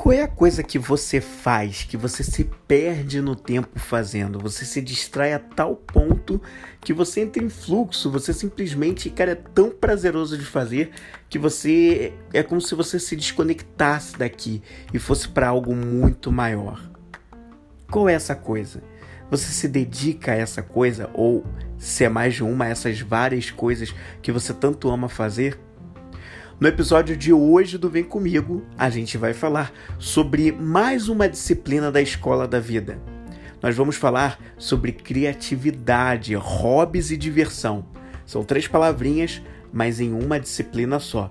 Qual é a coisa que você faz que você se perde no tempo fazendo? Você se distrai a tal ponto que você entra em fluxo, você simplesmente, cara, é tão prazeroso de fazer que você é como se você se desconectasse daqui e fosse para algo muito maior. Qual é essa coisa? Você se dedica a essa coisa ou se é mais de uma essas várias coisas que você tanto ama fazer? No episódio de hoje do Vem Comigo, a gente vai falar sobre mais uma disciplina da escola da vida. Nós vamos falar sobre criatividade, hobbies e diversão. São três palavrinhas, mas em uma disciplina só.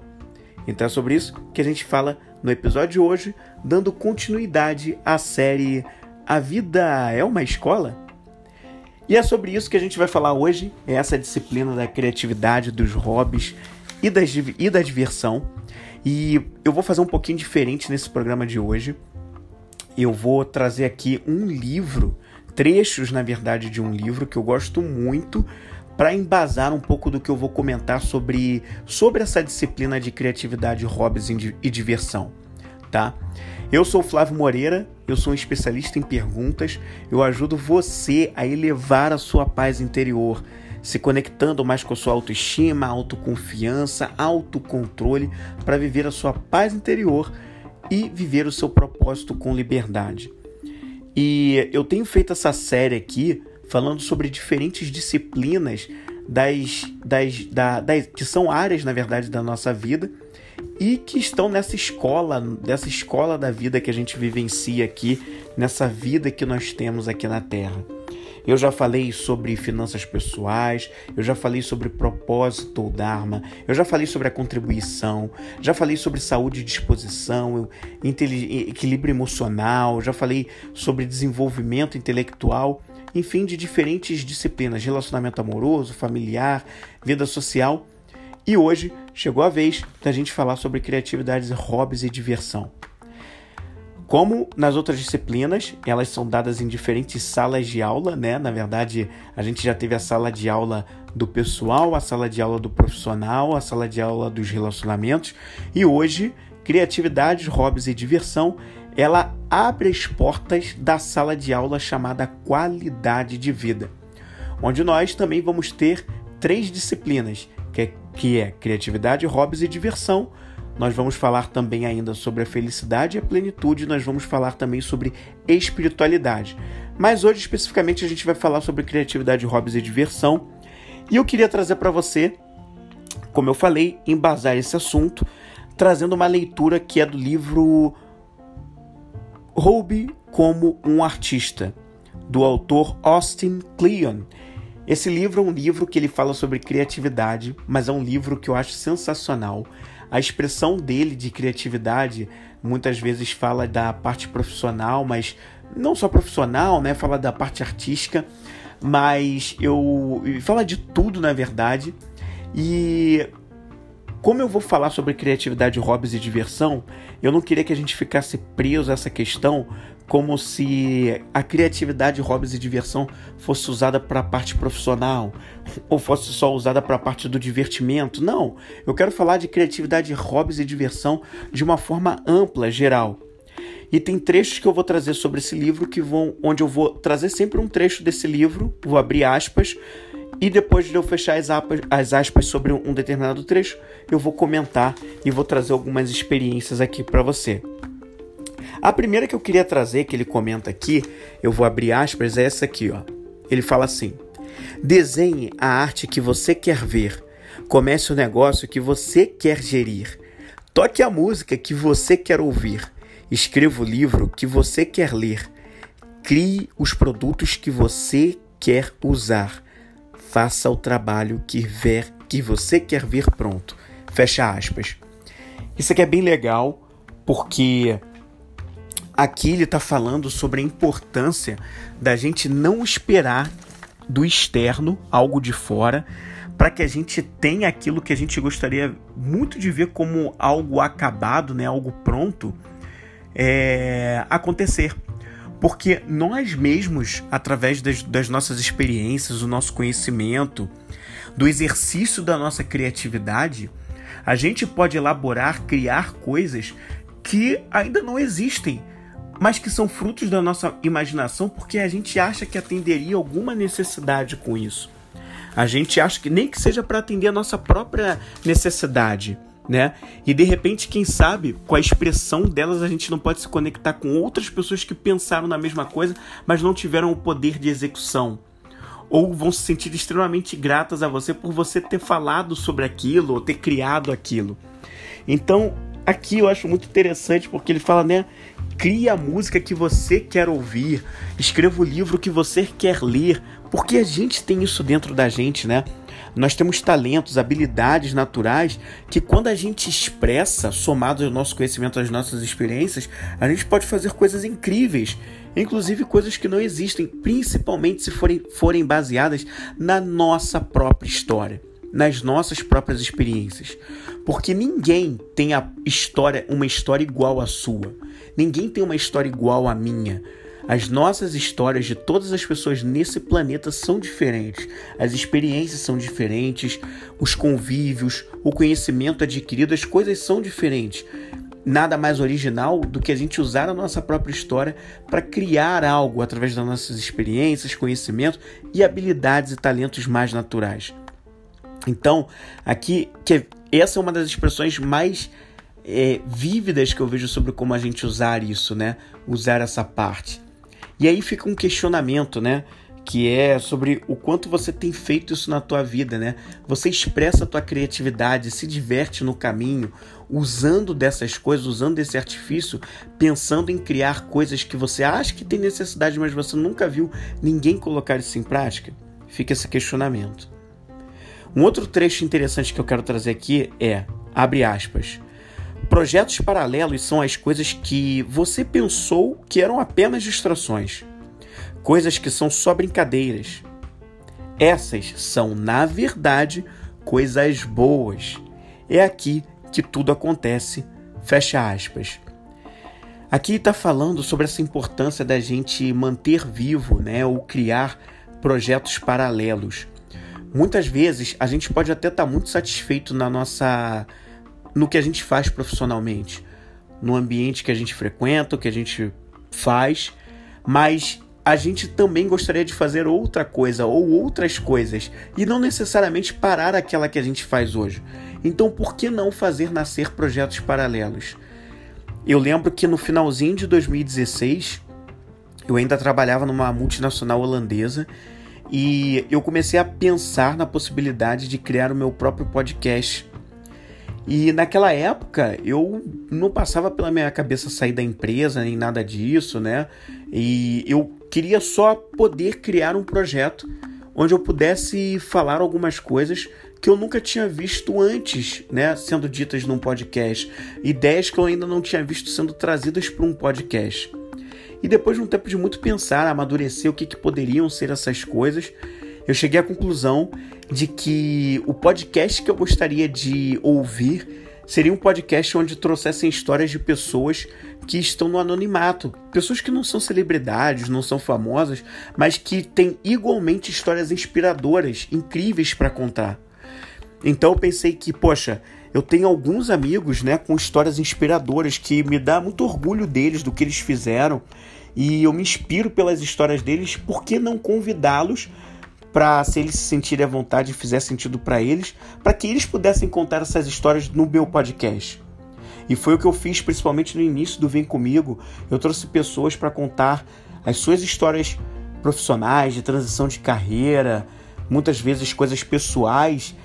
Então é sobre isso que a gente fala no episódio de hoje, dando continuidade à série A Vida é uma Escola? E é sobre isso que a gente vai falar hoje, é essa disciplina da criatividade, dos hobbies e, e da diversão. E eu vou fazer um pouquinho diferente nesse programa de hoje. Eu vou trazer aqui um livro, trechos, na verdade, de um livro que eu gosto muito, para embasar um pouco do que eu vou comentar sobre, sobre essa disciplina de criatividade, hobbies e diversão, tá? Eu sou Flávio Moreira, eu sou um especialista em perguntas, eu ajudo você a elevar a sua paz interior, se conectando mais com a sua autoestima, autoconfiança, autocontrole para viver a sua paz interior e viver o seu propósito com liberdade. E eu tenho feito essa série aqui falando sobre diferentes disciplinas das, das, da, das, que são áreas, na verdade, da nossa vida e que estão nessa escola, dessa escola da vida que a gente vivencia aqui, nessa vida que nós temos aqui na Terra. Eu já falei sobre finanças pessoais, eu já falei sobre propósito ou Dharma, eu já falei sobre a contribuição, já falei sobre saúde e disposição, equilíbrio emocional, já falei sobre desenvolvimento intelectual, enfim, de diferentes disciplinas, relacionamento amoroso, familiar, vida social. E hoje chegou a vez da gente falar sobre criatividade, hobbies e diversão. Como nas outras disciplinas, elas são dadas em diferentes salas de aula, né? Na verdade, a gente já teve a sala de aula do pessoal, a sala de aula do profissional, a sala de aula dos relacionamentos e hoje, criatividade, hobbies e diversão, ela abre as portas da sala de aula chamada qualidade de vida, onde nós também vamos ter três disciplinas, que é, que é criatividade, hobbies e diversão nós vamos falar também ainda sobre a felicidade e a plenitude, nós vamos falar também sobre espiritualidade. Mas hoje especificamente a gente vai falar sobre criatividade, hobbies e diversão. E eu queria trazer para você, como eu falei, embasar esse assunto, trazendo uma leitura que é do livro Roube como um artista, do autor Austin Kleon. Esse livro é um livro que ele fala sobre criatividade, mas é um livro que eu acho sensacional. A expressão dele de criatividade muitas vezes fala da parte profissional, mas não só profissional, né? Fala da parte artística, mas eu fala de tudo na verdade. E como eu vou falar sobre criatividade, hobbies e diversão, eu não queria que a gente ficasse preso a essa questão como se a criatividade, hobbies e diversão fosse usada para a parte profissional ou fosse só usada para a parte do divertimento. Não, eu quero falar de criatividade, hobbies e diversão de uma forma ampla, geral. E tem trechos que eu vou trazer sobre esse livro que vão, onde eu vou trazer sempre um trecho desse livro, vou abrir aspas e depois de eu fechar as as aspas sobre um determinado trecho, eu vou comentar e vou trazer algumas experiências aqui para você. A primeira que eu queria trazer, que ele comenta aqui, eu vou abrir aspas, é essa aqui, ó. Ele fala assim: Desenhe a arte que você quer ver. Comece o negócio que você quer gerir. Toque a música que você quer ouvir. Escreva o livro que você quer ler. Crie os produtos que você quer usar. Faça o trabalho que ver que você quer ver pronto. Fecha aspas. Isso aqui é bem legal porque aqui ele está falando sobre a importância da gente não esperar do externo algo de fora para que a gente tenha aquilo que a gente gostaria muito de ver como algo acabado, né, algo pronto, é, acontecer. Porque nós mesmos, através das, das nossas experiências, do nosso conhecimento, do exercício da nossa criatividade, a gente pode elaborar, criar coisas que ainda não existem, mas que são frutos da nossa imaginação porque a gente acha que atenderia alguma necessidade com isso. A gente acha que nem que seja para atender a nossa própria necessidade, né? E de repente, quem sabe, com a expressão delas a gente não pode se conectar com outras pessoas que pensaram na mesma coisa, mas não tiveram o poder de execução. Ou vão se sentir extremamente gratas a você por você ter falado sobre aquilo ou ter criado aquilo. Então, aqui eu acho muito interessante porque ele fala, né? Cria a música que você quer ouvir, escreva o livro que você quer ler, porque a gente tem isso dentro da gente, né? Nós temos talentos, habilidades naturais que, quando a gente expressa, somado ao nosso conhecimento, às nossas experiências, a gente pode fazer coisas incríveis, inclusive coisas que não existem, principalmente se forem, forem baseadas na nossa própria história nas nossas próprias experiências, porque ninguém tem a história, uma história igual à sua. Ninguém tem uma história igual à minha. As nossas histórias de todas as pessoas nesse planeta são diferentes, as experiências são diferentes, os convívios, o conhecimento adquirido, as coisas são diferentes. Nada mais original do que a gente usar a nossa própria história para criar algo através das nossas experiências, conhecimento e habilidades e talentos mais naturais. Então, aqui, que essa é uma das expressões mais é, vívidas que eu vejo sobre como a gente usar isso, né? Usar essa parte. E aí fica um questionamento, né? Que é sobre o quanto você tem feito isso na tua vida, né? Você expressa a tua criatividade, se diverte no caminho, usando dessas coisas, usando desse artifício, pensando em criar coisas que você acha que tem necessidade, mas você nunca viu ninguém colocar isso em prática? Fica esse questionamento. Um outro trecho interessante que eu quero trazer aqui é, abre aspas, projetos paralelos são as coisas que você pensou que eram apenas distrações, coisas que são só brincadeiras. Essas são, na verdade, coisas boas. É aqui que tudo acontece. Fecha aspas. Aqui está falando sobre essa importância da gente manter vivo, né, ou criar projetos paralelos. Muitas vezes a gente pode até estar tá muito satisfeito na nossa no que a gente faz profissionalmente, no ambiente que a gente frequenta, o que a gente faz, mas a gente também gostaria de fazer outra coisa ou outras coisas e não necessariamente parar aquela que a gente faz hoje. Então, por que não fazer nascer projetos paralelos? Eu lembro que no finalzinho de 2016 eu ainda trabalhava numa multinacional holandesa e eu comecei a pensar na possibilidade de criar o meu próprio podcast. E naquela época eu não passava pela minha cabeça sair da empresa nem nada disso, né? E eu queria só poder criar um projeto onde eu pudesse falar algumas coisas que eu nunca tinha visto antes, né, sendo ditas num podcast, ideias que eu ainda não tinha visto sendo trazidas para um podcast. E depois de um tempo de muito pensar, amadurecer o que, que poderiam ser essas coisas, eu cheguei à conclusão de que o podcast que eu gostaria de ouvir seria um podcast onde trouxessem histórias de pessoas que estão no anonimato, pessoas que não são celebridades, não são famosas, mas que têm igualmente histórias inspiradoras, incríveis para contar. Então eu pensei que, poxa, eu tenho alguns amigos, né, com histórias inspiradoras que me dá muito orgulho deles, do que eles fizeram, e eu me inspiro pelas histórias deles, por que não convidá-los para se eles se sentirem à vontade e fizer sentido para eles, para que eles pudessem contar essas histórias no meu podcast. E foi o que eu fiz principalmente no início do Vem Comigo. Eu trouxe pessoas para contar as suas histórias profissionais, de transição de carreira, muitas vezes coisas pessoais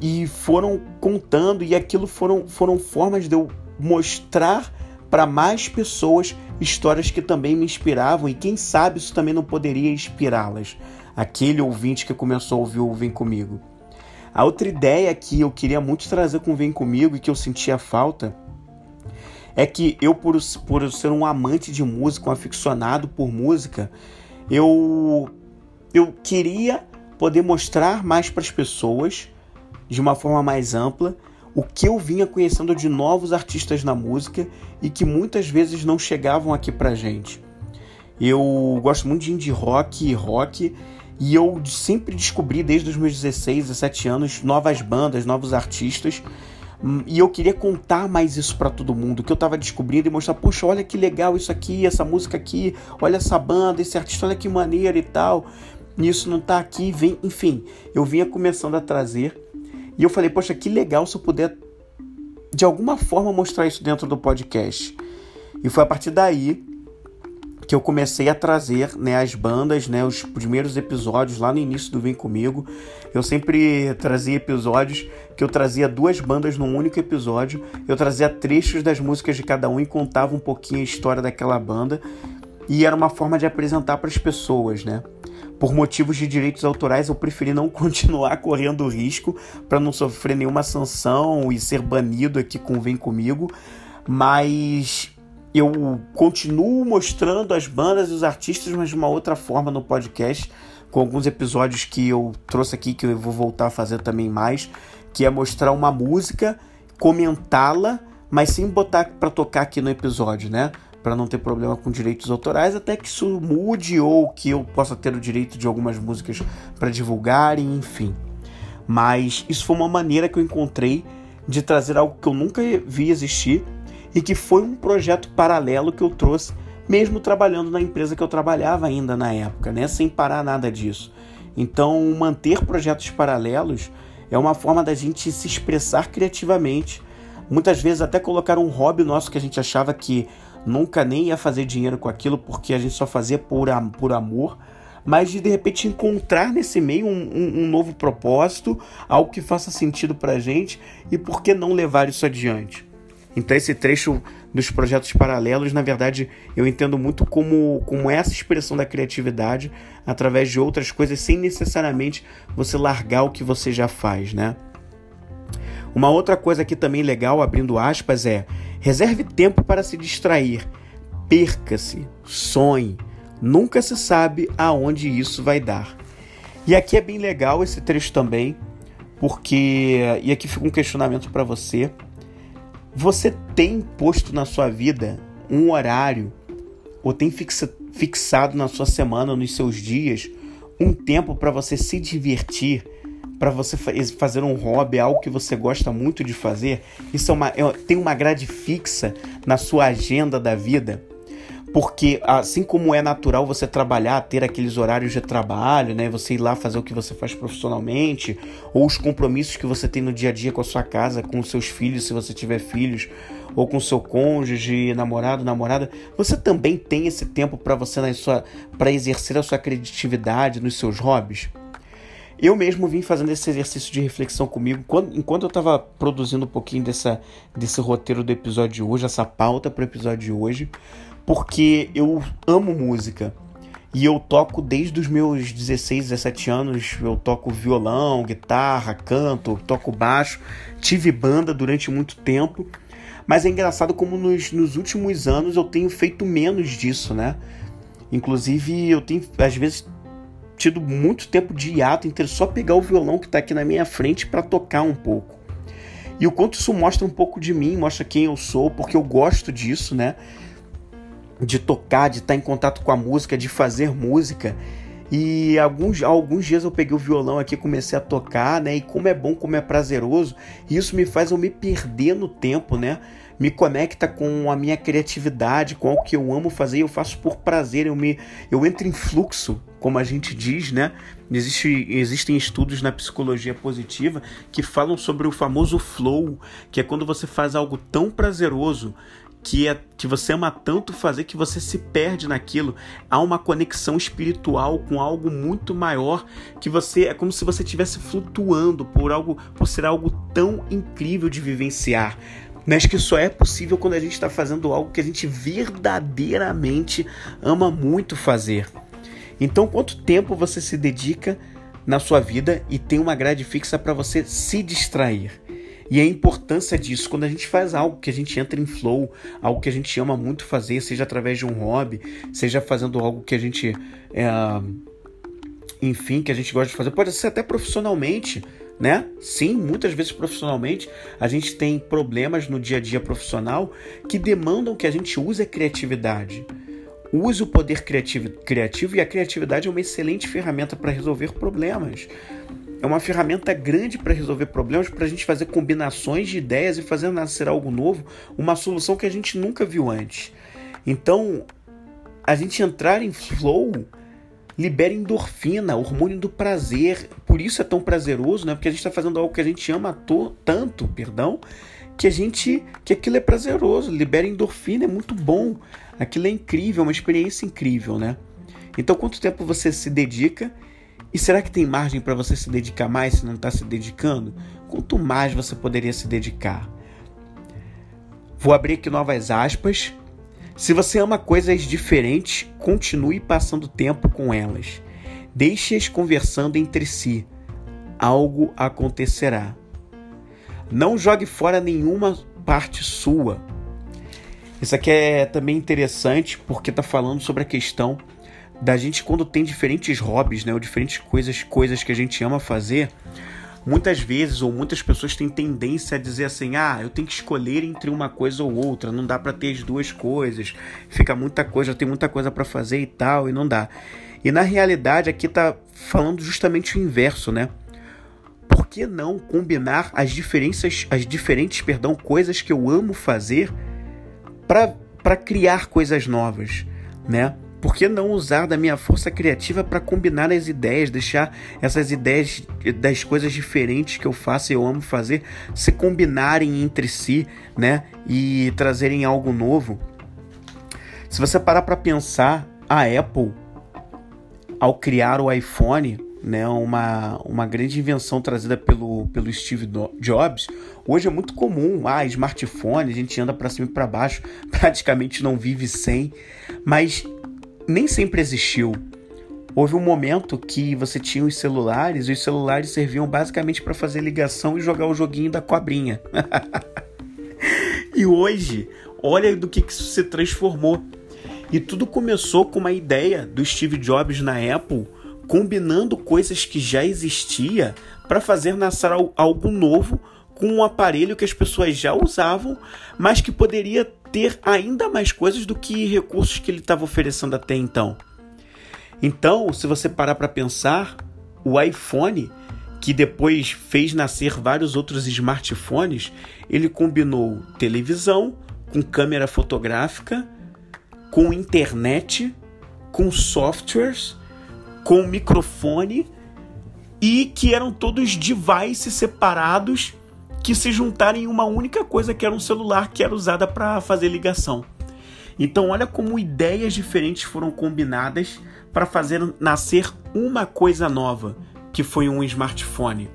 e foram contando e aquilo foram, foram formas de eu mostrar para mais pessoas histórias que também me inspiravam e quem sabe isso também não poderia inspirá-las. Aquele ouvinte que começou a ouvir o Vem Comigo. A outra ideia que eu queria muito trazer com o Vem Comigo e que eu sentia falta é que eu, por, por ser um amante de música, um aficionado por música, eu, eu queria poder mostrar mais para as pessoas de uma forma mais ampla o que eu vinha conhecendo de novos artistas na música e que muitas vezes não chegavam aqui pra gente. Eu gosto muito de indie rock e rock e eu sempre descobri desde os meus 16, 17 anos novas bandas, novos artistas, Hum, e eu queria contar mais isso para todo mundo, que eu tava descobrindo e mostrar, poxa, olha que legal isso aqui, essa música aqui, olha essa banda, esse artista, olha que maneira e tal. E isso não tá aqui, vem, enfim, eu vinha começando a trazer. E eu falei, poxa, que legal se eu puder de alguma forma mostrar isso dentro do podcast. E foi a partir daí que eu comecei a trazer né, as bandas, né, os primeiros episódios lá no início do Vem Comigo. Eu sempre trazia episódios que eu trazia duas bandas num único episódio. Eu trazia trechos das músicas de cada um e contava um pouquinho a história daquela banda. E era uma forma de apresentar para as pessoas, né? Por motivos de direitos autorais, eu preferi não continuar correndo risco para não sofrer nenhuma sanção e ser banido aqui com Vem Comigo. Mas eu continuo mostrando as bandas e os artistas, mas de uma outra forma no podcast, com alguns episódios que eu trouxe aqui, que eu vou voltar a fazer também mais, que é mostrar uma música, comentá-la, mas sem botar para tocar aqui no episódio, né? Para não ter problema com direitos autorais, até que isso mude ou que eu possa ter o direito de algumas músicas para divulgar, enfim. Mas isso foi uma maneira que eu encontrei de trazer algo que eu nunca vi existir e que foi um projeto paralelo que eu trouxe, mesmo trabalhando na empresa que eu trabalhava ainda na época, né? sem parar nada disso. Então, manter projetos paralelos é uma forma da gente se expressar criativamente, muitas vezes até colocar um hobby nosso que a gente achava que nunca nem ia fazer dinheiro com aquilo porque a gente só fazia por, por amor, mas de de repente encontrar nesse meio um, um, um novo propósito, algo que faça sentido para a gente e por que não levar isso adiante. Então esse trecho dos projetos paralelos, na verdade, eu entendo muito como, como essa expressão da criatividade através de outras coisas, sem necessariamente você largar o que você já faz, né? Uma outra coisa aqui também legal, abrindo aspas, é reserve tempo para se distrair, perca-se, sonhe, nunca se sabe aonde isso vai dar. E aqui é bem legal esse trecho também, porque e aqui fica um questionamento para você você tem posto na sua vida um horário ou tem fixa, fixado na sua semana, nos seus dias, um tempo para você se divertir, para você fazer um hobby, algo que você gosta muito de fazer? Isso é uma, é, tem uma grade fixa na sua agenda da vida? Porque assim como é natural você trabalhar, ter aqueles horários de trabalho, né, você ir lá fazer o que você faz profissionalmente, ou os compromissos que você tem no dia a dia com a sua casa, com seus filhos, se você tiver filhos, ou com seu cônjuge, namorado, namorada, você também tem esse tempo para você na sua para exercer a sua criatividade nos seus hobbies. Eu mesmo vim fazendo esse exercício de reflexão comigo quando, enquanto eu estava produzindo um pouquinho dessa, desse roteiro do episódio de hoje, essa pauta para o episódio de hoje porque eu amo música. E eu toco desde os meus 16, 17 anos. Eu toco violão, guitarra, canto, toco baixo. Tive banda durante muito tempo. Mas é engraçado como nos, nos últimos anos eu tenho feito menos disso, né? Inclusive, eu tenho, às vezes, tido muito tempo de hiato entre só pegar o violão que está aqui na minha frente para tocar um pouco. E o quanto isso mostra um pouco de mim, mostra quem eu sou, porque eu gosto disso, né? De tocar, de estar em contato com a música, de fazer música. E alguns, alguns dias eu peguei o violão aqui comecei a tocar, né? E como é bom, como é prazeroso, isso me faz eu me perder no tempo, né? Me conecta com a minha criatividade, com o que eu amo fazer, eu faço por prazer, eu me eu entro em fluxo, como a gente diz, né? Existe, existem estudos na psicologia positiva que falam sobre o famoso flow, que é quando você faz algo tão prazeroso que é que você ama tanto fazer que você se perde naquilo. Há uma conexão espiritual com algo muito maior que você é como se você estivesse flutuando por algo, por ser algo tão incrível de vivenciar. Mas que só é possível quando a gente está fazendo algo que a gente verdadeiramente ama muito fazer. Então, quanto tempo você se dedica na sua vida e tem uma grade fixa para você se distrair? E a importância disso, quando a gente faz algo que a gente entra em flow, algo que a gente ama muito fazer, seja através de um hobby, seja fazendo algo que a gente. É, enfim, que a gente gosta de fazer, pode ser até profissionalmente, né? Sim, muitas vezes profissionalmente a gente tem problemas no dia a dia profissional que demandam que a gente use a criatividade. Use o poder criativo, criativo e a criatividade é uma excelente ferramenta para resolver problemas. É uma ferramenta grande para resolver problemas, para a gente fazer combinações de ideias e fazer nascer algo novo, uma solução que a gente nunca viu antes. Então, a gente entrar em flow libera endorfina, hormônio do prazer. Por isso é tão prazeroso, né? Porque a gente está fazendo algo que a gente ama tanto, perdão, que a gente que aquilo é prazeroso, libera endorfina, é muito bom. Aquilo é incrível, é uma experiência incrível, né? Então, quanto tempo você se dedica? E será que tem margem para você se dedicar mais se não está se dedicando? Quanto mais você poderia se dedicar? Vou abrir aqui novas aspas. Se você ama coisas diferentes, continue passando tempo com elas. Deixe-as conversando entre si. Algo acontecerá. Não jogue fora nenhuma parte sua. Isso aqui é também interessante porque está falando sobre a questão da gente quando tem diferentes hobbies, né, ou diferentes coisas, coisas que a gente ama fazer, muitas vezes ou muitas pessoas têm tendência a dizer assim: "Ah, eu tenho que escolher entre uma coisa ou outra, não dá para ter as duas coisas. Fica muita coisa, tem muita coisa para fazer e tal, e não dá". E na realidade aqui tá falando justamente o inverso, né? Por que não combinar as diferenças, as diferentes, perdão, coisas que eu amo fazer para criar coisas novas, né? Por que não usar da minha força criativa para combinar as ideias, deixar essas ideias das coisas diferentes que eu faço e eu amo fazer se combinarem entre si, né? E trazerem algo novo? Se você parar para pensar, a Apple, ao criar o iPhone, né, uma, uma grande invenção trazida pelo, pelo Steve Jobs. Hoje é muito comum, ah, smartphone, a gente anda para cima e para baixo, praticamente não vive sem, mas nem sempre existiu. Houve um momento que você tinha os celulares e os celulares serviam basicamente para fazer ligação e jogar o joguinho da cobrinha. e hoje, olha do que, que isso se transformou. E tudo começou com uma ideia do Steve Jobs na Apple, combinando coisas que já existia para fazer nascer algo novo com um aparelho que as pessoas já usavam, mas que poderia ter ainda mais coisas do que recursos que ele estava oferecendo até então. Então, se você parar para pensar, o iPhone, que depois fez nascer vários outros smartphones, ele combinou televisão com câmera fotográfica, com internet, com softwares, com microfone e que eram todos devices separados que se juntarem em uma única coisa que era um celular que era usada para fazer ligação. Então olha como ideias diferentes foram combinadas para fazer nascer uma coisa nova, que foi um smartphone.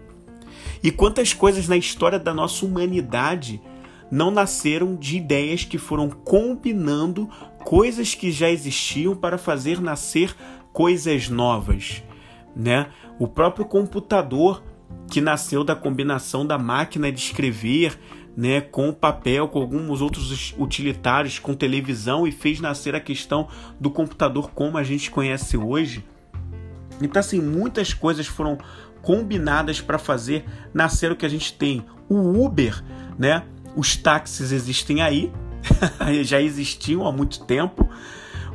E quantas coisas na história da nossa humanidade não nasceram de ideias que foram combinando coisas que já existiam para fazer nascer coisas novas, né? O próprio computador que nasceu da combinação da máquina de escrever né, com papel, com alguns outros utilitários, com televisão e fez nascer a questão do computador como a gente conhece hoje. Então, assim, muitas coisas foram combinadas para fazer nascer o que a gente tem. O Uber, né? Os táxis existem aí, já existiam há muito tempo.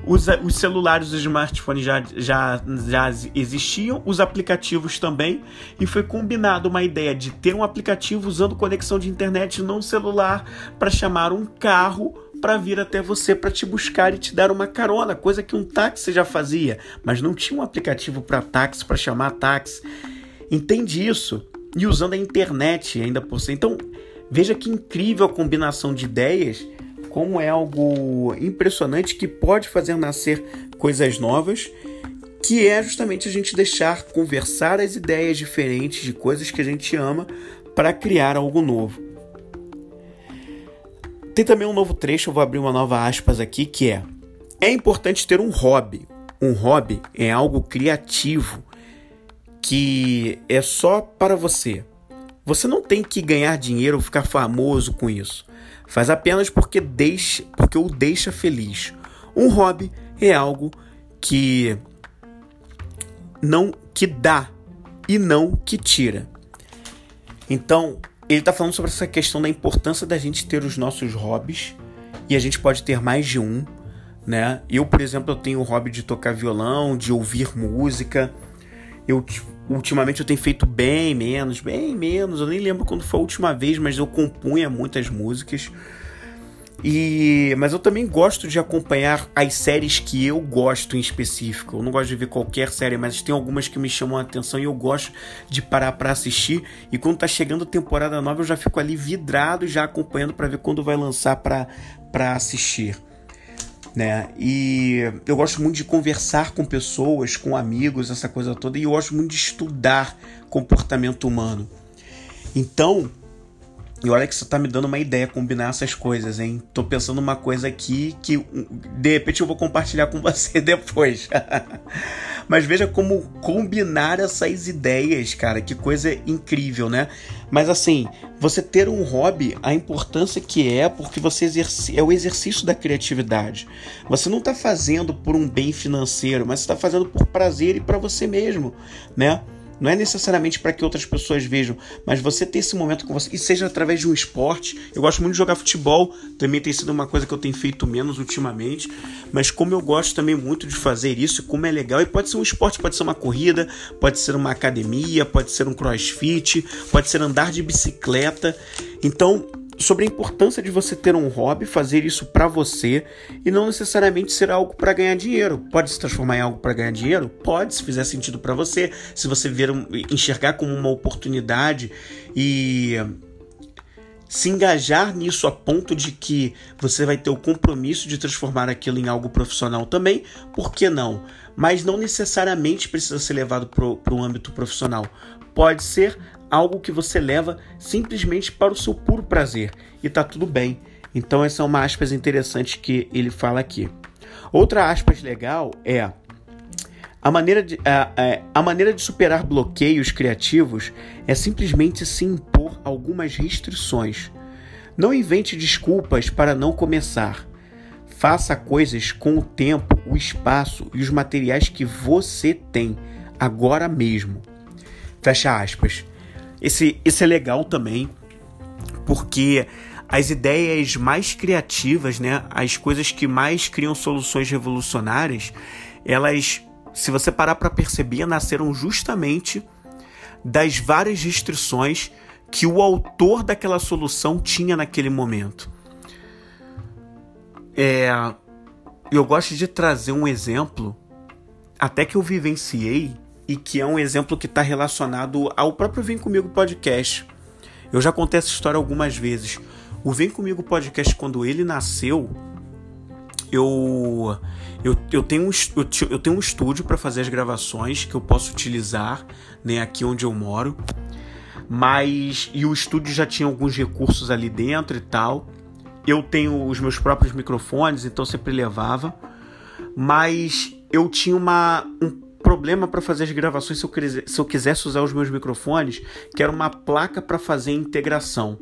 Os, os celulares, os smartphones já, já, já existiam, os aplicativos também, e foi combinado uma ideia de ter um aplicativo usando conexão de internet no celular para chamar um carro para vir até você para te buscar e te dar uma carona, coisa que um táxi já fazia, mas não tinha um aplicativo para táxi para chamar táxi. Entende isso? E usando a internet ainda por cima. Então, veja que incrível a combinação de ideias como é algo impressionante que pode fazer nascer coisas novas, que é justamente a gente deixar conversar as ideias diferentes de coisas que a gente ama para criar algo novo. Tem também um novo trecho, eu vou abrir uma nova aspas aqui, que é: É importante ter um hobby. Um hobby é algo criativo que é só para você. Você não tem que ganhar dinheiro ou ficar famoso com isso. Faz apenas porque deixa, porque o deixa feliz. Um hobby é algo que não que dá e não que tira. Então, ele está falando sobre essa questão da importância da gente ter os nossos hobbies e a gente pode ter mais de um, né? Eu, por exemplo, eu tenho o hobby de tocar violão, de ouvir música. Eu ultimamente eu tenho feito bem menos, bem menos. Eu nem lembro quando foi a última vez, mas eu compunha muitas músicas. E, mas eu também gosto de acompanhar as séries que eu gosto em específico. Eu não gosto de ver qualquer série, mas tem algumas que me chamam a atenção e eu gosto de parar para assistir. E quando tá chegando temporada nova, eu já fico ali vidrado, já acompanhando para ver quando vai lançar para assistir. Né? E eu gosto muito de conversar com pessoas, com amigos, essa coisa toda, e eu gosto muito de estudar comportamento humano. Então, e olha que você tá me dando uma ideia combinar essas coisas, hein? Tô pensando uma coisa aqui que de repente eu vou compartilhar com você depois. Mas veja como combinar essas ideias, cara, que coisa incrível, né? Mas assim, você ter um hobby, a importância que é, porque você exerce, é o exercício da criatividade. Você não tá fazendo por um bem financeiro, mas está fazendo por prazer e para você mesmo, né? Não é necessariamente para que outras pessoas vejam, mas você ter esse momento com você, e seja através de um esporte. Eu gosto muito de jogar futebol, também tem sido uma coisa que eu tenho feito menos ultimamente, mas como eu gosto também muito de fazer isso, como é legal, e pode ser um esporte, pode ser uma corrida, pode ser uma academia, pode ser um crossfit, pode ser andar de bicicleta. Então, sobre a importância de você ter um hobby, fazer isso para você e não necessariamente ser algo para ganhar dinheiro. Pode se transformar em algo para ganhar dinheiro? Pode, se fizer sentido para você, se você ver enxergar como uma oportunidade e se engajar nisso a ponto de que você vai ter o compromisso de transformar aquilo em algo profissional também, por que não? Mas não necessariamente precisa ser levado para o âmbito profissional. Pode ser algo que você leva simplesmente para o seu puro prazer e tá tudo bem. Então essa é uma aspas interessante que ele fala aqui. Outra aspas legal é a maneira de, a, a, a maneira de superar bloqueios criativos é simplesmente se impor algumas restrições. Não invente desculpas para não começar. Faça coisas com o tempo, o espaço e os materiais que você tem, agora mesmo. Fecha aspas. Esse, esse é legal também, porque as ideias mais criativas, né, as coisas que mais criam soluções revolucionárias, elas, se você parar para perceber, nasceram justamente das várias restrições que o autor daquela solução tinha naquele momento. É, eu gosto de trazer um exemplo, até que eu vivenciei e que é um exemplo que está relacionado ao próprio Vem Comigo Podcast. Eu já contei essa história algumas vezes. O Vem Comigo Podcast, quando ele nasceu, eu, eu, eu, tenho, um, eu, tenho um estúdio para fazer as gravações que eu posso utilizar né, aqui onde eu moro. Mas. E o estúdio já tinha alguns recursos ali dentro e tal. Eu tenho os meus próprios microfones, então sempre levava. Mas eu tinha uma, um problema para fazer as gravações se eu, se eu quisesse usar os meus microfones, que era uma placa para fazer integração.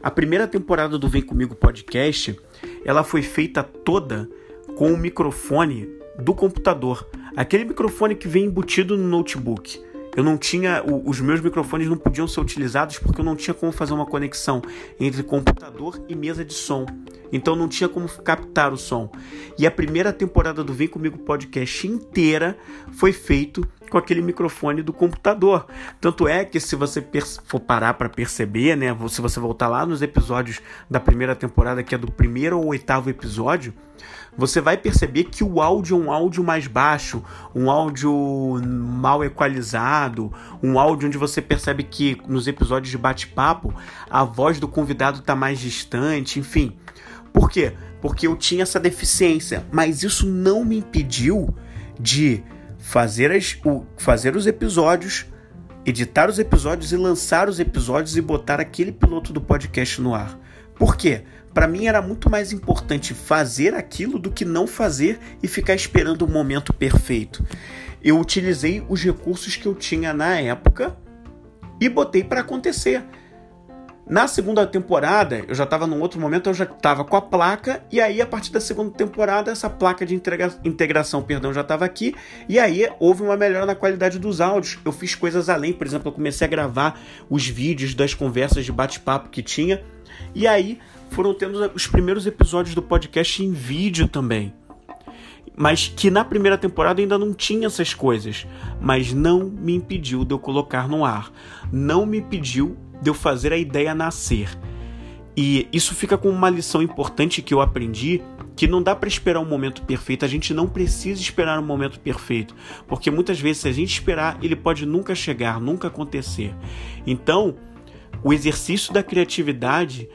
A primeira temporada do Vem Comigo Podcast, ela foi feita toda com o microfone do computador, aquele microfone que vem embutido no notebook. Eu não tinha, os meus microfones não podiam ser utilizados porque eu não tinha como fazer uma conexão entre computador e mesa de som. Então não tinha como captar o som. E a primeira temporada do Vem Comigo Podcast inteira foi feito com aquele microfone do computador. Tanto é que se você for parar para perceber, né, se você voltar lá nos episódios da primeira temporada, que é do primeiro ou oitavo episódio, você vai perceber que o áudio é um áudio mais baixo, um áudio mal equalizado, um áudio onde você percebe que nos episódios de bate-papo a voz do convidado está mais distante, enfim. Por quê? Porque eu tinha essa deficiência, mas isso não me impediu de fazer, as, o, fazer os episódios, editar os episódios e lançar os episódios e botar aquele piloto do podcast no ar. Por quê? Para mim era muito mais importante fazer aquilo do que não fazer e ficar esperando o momento perfeito. Eu utilizei os recursos que eu tinha na época e botei para acontecer. Na segunda temporada, eu já estava num outro momento, eu já estava com a placa, e aí a partir da segunda temporada, essa placa de integra integração, perdão, já estava aqui, e aí houve uma melhora na qualidade dos áudios. Eu fiz coisas além, por exemplo, eu comecei a gravar os vídeos das conversas de bate-papo que tinha, e aí foram tendo os primeiros episódios do podcast em vídeo também. mas que na primeira temporada ainda não tinha essas coisas, mas não me impediu de eu colocar no ar, não me impediu de eu fazer a ideia nascer. E isso fica com uma lição importante que eu aprendi, que não dá para esperar um momento perfeito, a gente não precisa esperar um momento perfeito, porque muitas vezes se a gente esperar, ele pode nunca chegar, nunca acontecer. Então, o exercício da criatividade,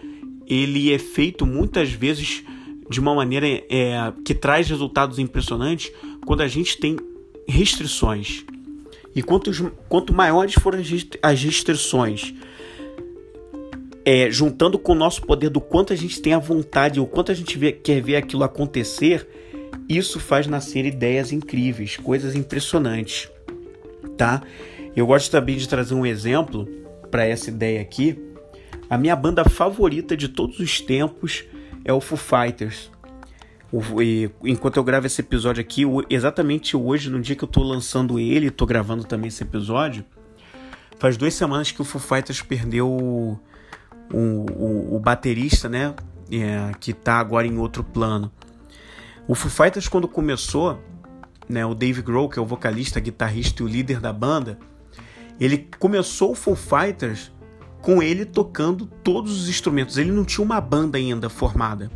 ele é feito muitas vezes de uma maneira é, que traz resultados impressionantes quando a gente tem restrições. E quanto, quanto maiores forem as restrições, é, juntando com o nosso poder do quanto a gente tem a vontade, o quanto a gente vê, quer ver aquilo acontecer, isso faz nascer ideias incríveis, coisas impressionantes, tá? Eu gosto também de trazer um exemplo para essa ideia aqui. A minha banda favorita de todos os tempos é o Foo Fighters. Enquanto eu gravo esse episódio aqui, exatamente hoje, no dia que eu tô lançando ele, tô gravando também esse episódio, faz duas semanas que o Foo Fighters perdeu o, o, o baterista, né? É, que tá agora em outro plano. O Foo Fighters, quando começou, né, o Dave Grohl, que é o vocalista, guitarrista e o líder da banda, ele começou o Foo Fighters com ele tocando todos os instrumentos. Ele não tinha uma banda ainda formada.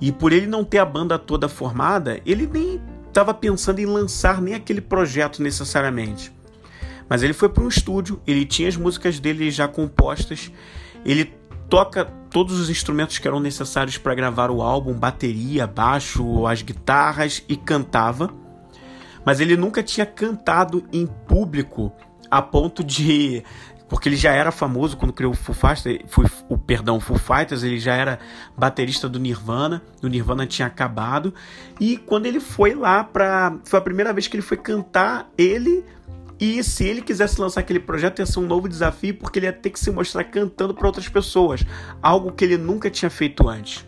E por ele não ter a banda toda formada, ele nem estava pensando em lançar nem aquele projeto necessariamente. Mas ele foi para um estúdio, ele tinha as músicas dele já compostas, ele toca todos os instrumentos que eram necessários para gravar o álbum, bateria, baixo, as guitarras e cantava. Mas ele nunca tinha cantado em público a ponto de porque ele já era famoso quando criou o Foo Fighters, foi, o perdão, Foo Fighters, ele já era baterista do Nirvana, o Nirvana tinha acabado, e quando ele foi lá para foi a primeira vez que ele foi cantar ele e se ele quisesse lançar aquele projeto ia ser um novo desafio, porque ele ia ter que se mostrar cantando para outras pessoas, algo que ele nunca tinha feito antes.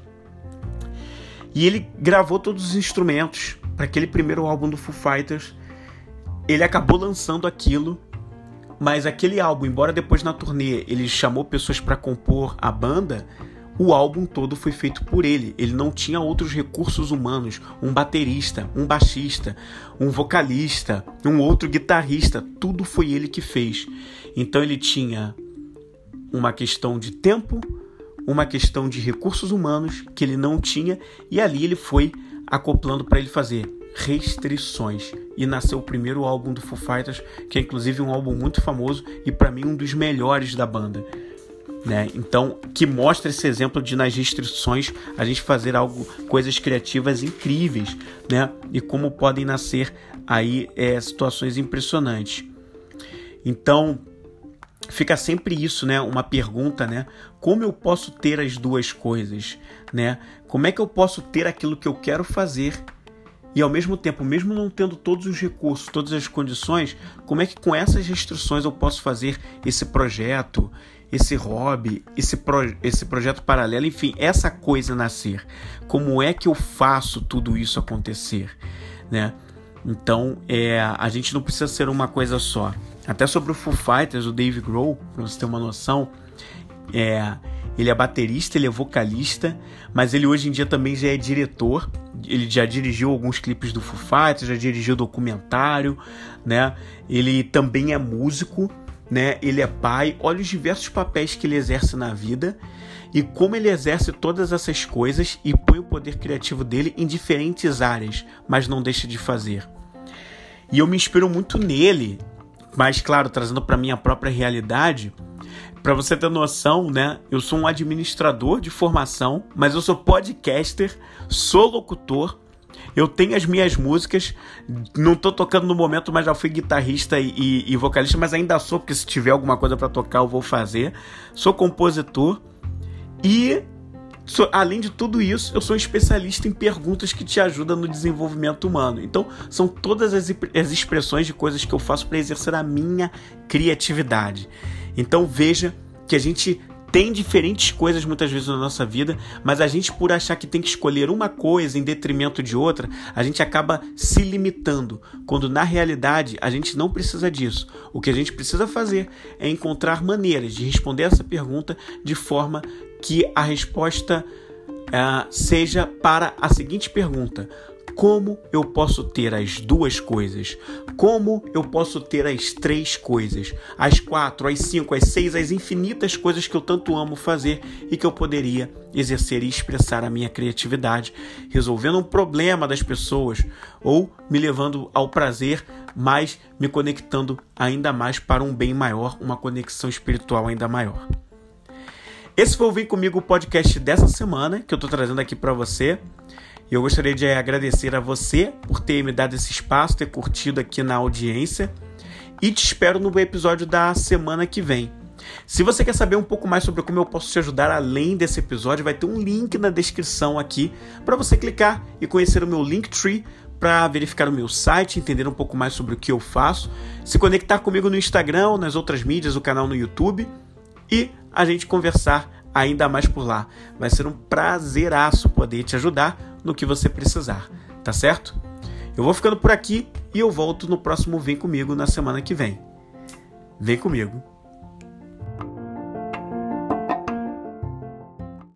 E ele gravou todos os instrumentos para aquele primeiro álbum do Foo Fighters. Ele acabou lançando aquilo mas aquele álbum, embora depois na turnê ele chamou pessoas para compor a banda, o álbum todo foi feito por ele. Ele não tinha outros recursos humanos, um baterista, um baixista, um vocalista, um outro guitarrista, tudo foi ele que fez. Então ele tinha uma questão de tempo, uma questão de recursos humanos que ele não tinha e ali ele foi acoplando para ele fazer restrições e nasceu o primeiro álbum do Foo Fighters, que é inclusive um álbum muito famoso e para mim um dos melhores da banda. Né? Então, que mostra esse exemplo de nas restrições a gente fazer algo, coisas criativas incríveis, né? E como podem nascer aí é, situações impressionantes. Então, fica sempre isso, né? Uma pergunta, né? Como eu posso ter as duas coisas, né? Como é que eu posso ter aquilo que eu quero fazer e ao mesmo tempo, mesmo não tendo todos os recursos, todas as condições, como é que com essas restrições eu posso fazer esse projeto, esse hobby, esse, pro, esse projeto paralelo, enfim, essa coisa nascer? Como é que eu faço tudo isso acontecer, né? Então, é, a gente não precisa ser uma coisa só. Até sobre o Foo Fighters, o Dave Grohl, para você ter uma noção, é, ele é baterista, ele é vocalista, mas ele hoje em dia também já é diretor. Ele já dirigiu alguns clipes do Foo Fighters, já dirigiu documentário, né? Ele também é músico, né? Ele é pai. Olha os diversos papéis que ele exerce na vida e como ele exerce todas essas coisas e põe o poder criativo dele em diferentes áreas, mas não deixa de fazer. E eu me inspiro muito nele, mas claro, trazendo para minha própria realidade para você ter noção, né? Eu sou um administrador de formação, mas eu sou podcaster, sou locutor. Eu tenho as minhas músicas, não tô tocando no momento, mas já fui guitarrista e, e, e vocalista, mas ainda sou, porque se tiver alguma coisa para tocar eu vou fazer. Sou compositor e além de tudo isso, eu sou especialista em perguntas que te ajudam no desenvolvimento humano. Então, são todas as, as expressões de coisas que eu faço para exercer a minha criatividade. Então veja que a gente tem diferentes coisas muitas vezes na nossa vida, mas a gente, por achar que tem que escolher uma coisa em detrimento de outra, a gente acaba se limitando, quando na realidade a gente não precisa disso. O que a gente precisa fazer é encontrar maneiras de responder essa pergunta de forma que a resposta uh, seja para a seguinte pergunta: como eu posso ter as duas coisas? Como eu posso ter as três coisas? As quatro, as cinco, as seis, as infinitas coisas que eu tanto amo fazer e que eu poderia exercer e expressar a minha criatividade, resolvendo um problema das pessoas ou me levando ao prazer, mas me conectando ainda mais para um bem maior, uma conexão espiritual ainda maior. Esse foi o Vem Comigo podcast dessa semana que eu estou trazendo aqui para você. Eu gostaria de agradecer a você por ter me dado esse espaço, ter curtido aqui na audiência e te espero no episódio da semana que vem. Se você quer saber um pouco mais sobre como eu posso te ajudar além desse episódio, vai ter um link na descrição aqui para você clicar e conhecer o meu Linktree para verificar o meu site, entender um pouco mais sobre o que eu faço, se conectar comigo no Instagram, nas outras mídias, o canal no YouTube e a gente conversar ainda mais por lá. Vai ser um prazeraço poder te ajudar no que você precisar, tá certo? Eu vou ficando por aqui e eu volto no próximo Vem Comigo na semana que vem. Vem comigo!